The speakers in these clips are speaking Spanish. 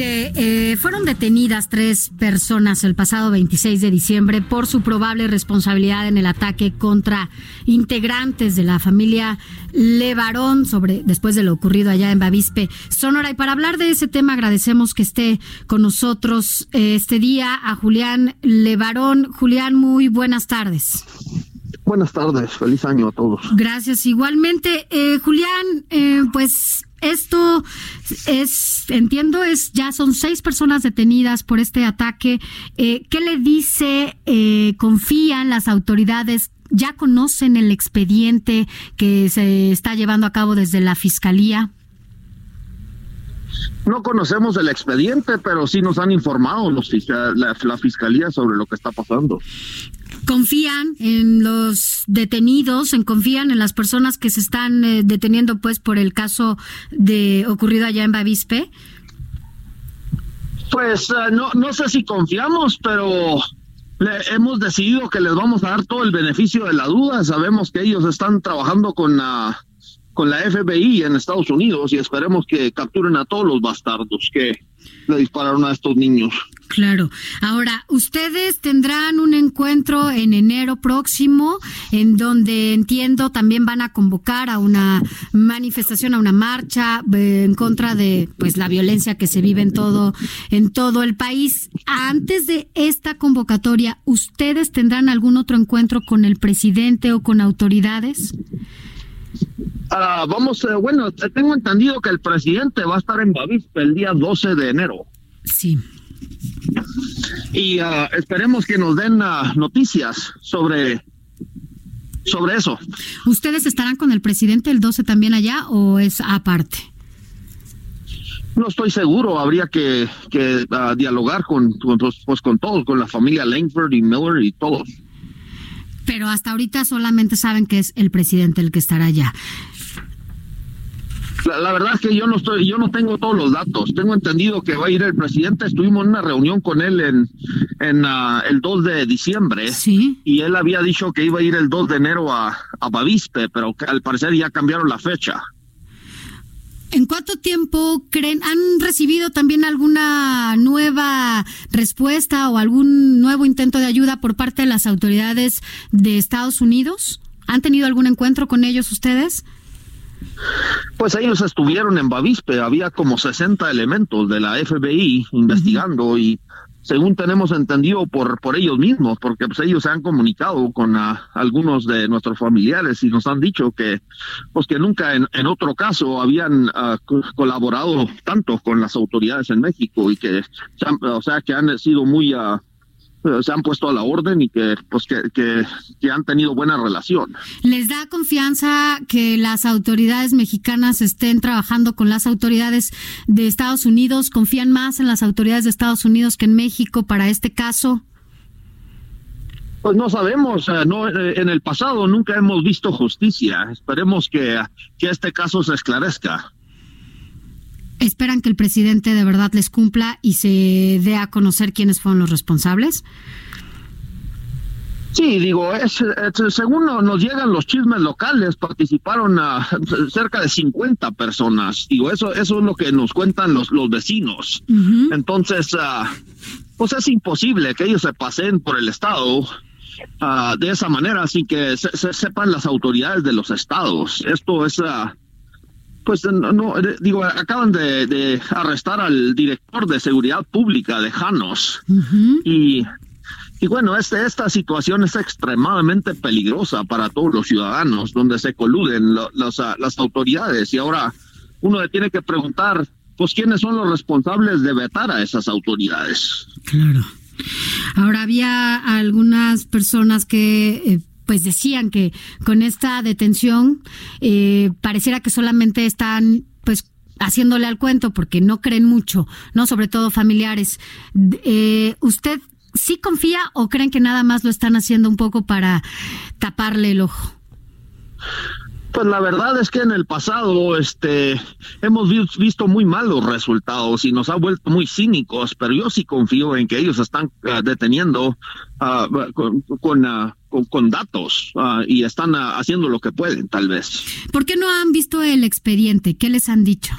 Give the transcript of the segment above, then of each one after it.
Mire, eh, fueron detenidas tres personas el pasado 26 de diciembre por su probable responsabilidad en el ataque contra integrantes de la familia Levarón sobre después de lo ocurrido allá en Bavispe, Sonora. Y para hablar de ese tema agradecemos que esté con nosotros eh, este día a Julián Levarón. Julián, muy buenas tardes. Buenas tardes, feliz año a todos. Gracias. Igualmente, eh, Julián, eh, pues esto es, entiendo, es ya son seis personas detenidas por este ataque. Eh, ¿Qué le dice? Eh, ¿Confían las autoridades? ¿Ya conocen el expediente que se está llevando a cabo desde la fiscalía? No conocemos el expediente, pero sí nos han informado los la, la, fiscalía sobre lo que está pasando. ¿Confían en los detenidos? ¿En confían en las personas que se están eh, deteniendo pues por el caso de ocurrido allá en Bavispe? Pues uh, no, no sé si confiamos, pero le hemos decidido que les vamos a dar todo el beneficio de la duda. Sabemos que ellos están trabajando con la con la FBI en Estados Unidos y esperemos que capturen a todos los bastardos que le dispararon a estos niños. Claro. Ahora, ustedes tendrán un encuentro en enero próximo en donde entiendo también van a convocar a una manifestación, a una marcha eh, en contra de pues la violencia que se vive en todo en todo el país. Antes de esta convocatoria, ¿ustedes tendrán algún otro encuentro con el presidente o con autoridades? Uh, vamos, eh, bueno, tengo entendido que el presidente va a estar en Bavispe el día 12 de enero. Sí. Y uh, esperemos que nos den uh, noticias sobre sobre eso. ¿Ustedes estarán con el presidente el 12 también allá o es aparte? No estoy seguro, habría que, que dialogar con, con, pues, con todos, con la familia Langford y Miller y todos. Pero hasta ahorita solamente saben que es el presidente el que estará allá. La, la, verdad es que yo no estoy, yo no tengo todos los datos. Tengo entendido que va a ir el presidente. Estuvimos en una reunión con él en, en uh, el 2 de diciembre. Sí. Y él había dicho que iba a ir el 2 de enero a, a Bavispe, pero que al parecer ya cambiaron la fecha. ¿En cuánto tiempo creen? ¿Han recibido también alguna nueva respuesta o algún nuevo intento de ayuda por parte de las autoridades de Estados Unidos? ¿Han tenido algún encuentro con ellos ustedes? Pues ellos estuvieron en Bavispe, había como 60 elementos de la FBI investigando uh -huh. y según tenemos entendido por por ellos mismos, porque pues ellos se han comunicado con uh, algunos de nuestros familiares y nos han dicho que pues que nunca en, en otro caso habían uh, colaborado tanto con las autoridades en México y que o sea que han sido muy se han puesto a la orden y que pues que, que, que, han tenido buena relación. ¿Les da confianza que las autoridades mexicanas estén trabajando con las autoridades de Estados Unidos? ¿Confían más en las autoridades de Estados Unidos que en México para este caso? Pues no sabemos, no en el pasado nunca hemos visto justicia. Esperemos que, que este caso se esclarezca. ¿Esperan que el presidente de verdad les cumpla y se dé a conocer quiénes fueron los responsables? Sí, digo, es, es, según nos llegan los chismes locales, participaron a cerca de 50 personas. Digo, eso, eso es lo que nos cuentan los, los vecinos. Uh -huh. Entonces, uh, pues es imposible que ellos se pasen por el Estado uh, de esa manera, sin que se, se, sepan las autoridades de los estados. Esto es pues no, digo, acaban de, de, arrestar al director de seguridad pública de Janos uh -huh. y, y bueno, este, esta situación es extremadamente peligrosa para todos los ciudadanos, donde se coluden lo, los, las autoridades y ahora uno le tiene que preguntar, pues, quiénes son los responsables de vetar a esas autoridades. Claro. Ahora había algunas personas que... Eh pues decían que con esta detención eh, pareciera que solamente están pues haciéndole al cuento porque no creen mucho, no sobre todo familiares. Eh, ¿Usted sí confía o creen que nada más lo están haciendo un poco para taparle el ojo? Pues la verdad es que en el pasado este hemos visto muy malos resultados y nos ha vuelto muy cínicos, pero yo sí confío en que ellos están ah, deteniendo ah, con, ah, con, con, datos y están haciendo lo que pueden, tal vez. ¿Por qué no han visto el expediente? ¿Qué les han dicho?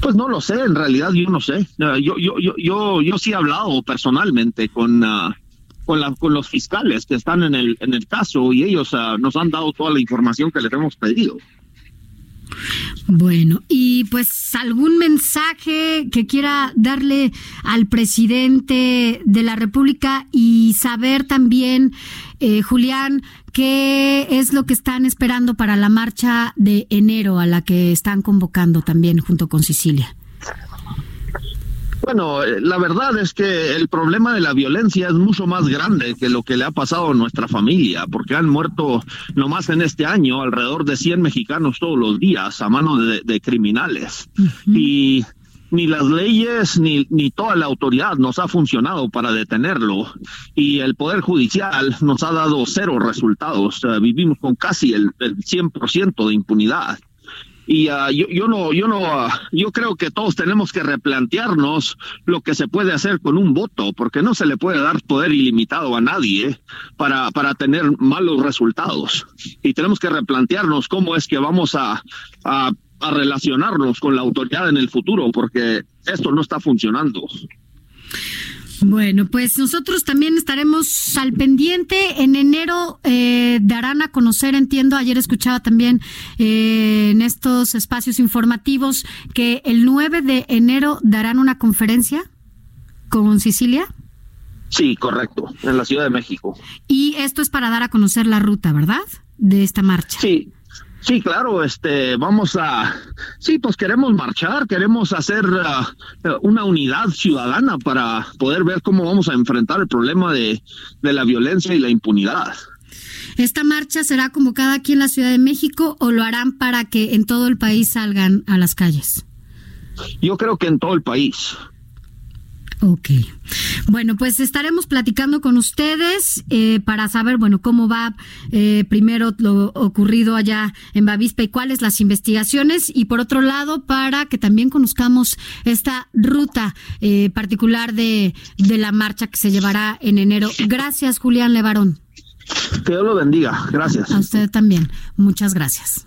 Pues no lo sé, en realidad yo no sé. yo, yo, yo, yo, yo sí he hablado personalmente con con, la, con los fiscales que están en el, en el caso y ellos uh, nos han dado toda la información que les hemos pedido. Bueno, y pues algún mensaje que quiera darle al presidente de la República y saber también, eh, Julián, qué es lo que están esperando para la marcha de enero a la que están convocando también junto con Sicilia. Bueno, eh, la verdad es que el problema de la violencia es mucho más grande que lo que le ha pasado a nuestra familia, porque han muerto nomás en este año alrededor de 100 mexicanos todos los días a mano de, criminales. Y ni las leyes ni, ni toda la autoridad nos ha funcionado para detenerlo y el Poder Judicial nos ha dado cero resultados. vivimos con casi el, el 100% de impunidad y uh, yo, yo no yo no uh, yo creo que todos tenemos que replantearnos lo que se puede hacer con un voto porque no se le puede dar poder ilimitado a nadie para para tener malos resultados y tenemos que replantearnos cómo es que vamos a, a relacionarnos con la autoridad en el futuro porque esto no está funcionando. Bueno, pues nosotros también estaremos al pendiente. En enero eh, darán a conocer, entiendo, ayer escuchaba también eh, en estos espacios informativos que el 9 de enero darán una conferencia con Sicilia. Sí, correcto, en la Ciudad de México. Y esto es para dar a conocer la ruta, ¿verdad? De esta marcha. Sí, Sí, claro, este, vamos a, sí, pues queremos marchar, queremos hacer uh, una unidad ciudadana para poder ver cómo vamos a enfrentar el problema de, de la violencia y la impunidad. ¿Esta marcha será convocada aquí en la Ciudad de México o lo harán para que en todo el país salgan a las calles? Yo creo que en todo el país. Ok. Bueno, pues estaremos platicando con ustedes eh, para saber, bueno, cómo va eh, primero lo ocurrido allá en Bavispa y cuáles las investigaciones y por otro lado para que también conozcamos esta ruta eh, particular de, de la marcha que se llevará en enero. Gracias, Julián Levarón. Que Dios lo bendiga. Gracias. A usted también. Muchas gracias.